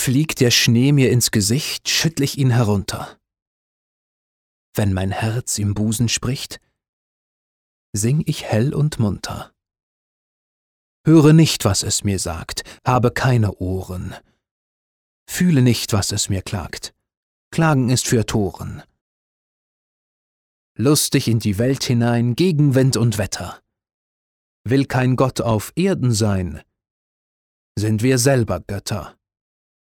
Fliegt der Schnee mir ins Gesicht, schüttel ich ihn herunter. Wenn mein Herz im Busen spricht, sing ich hell und munter. Höre nicht, was es mir sagt, habe keine Ohren. Fühle nicht, was es mir klagt. Klagen ist für Toren. Lustig in die Welt hinein, gegen Wind und Wetter. Will kein Gott auf Erden sein, sind wir selber Götter.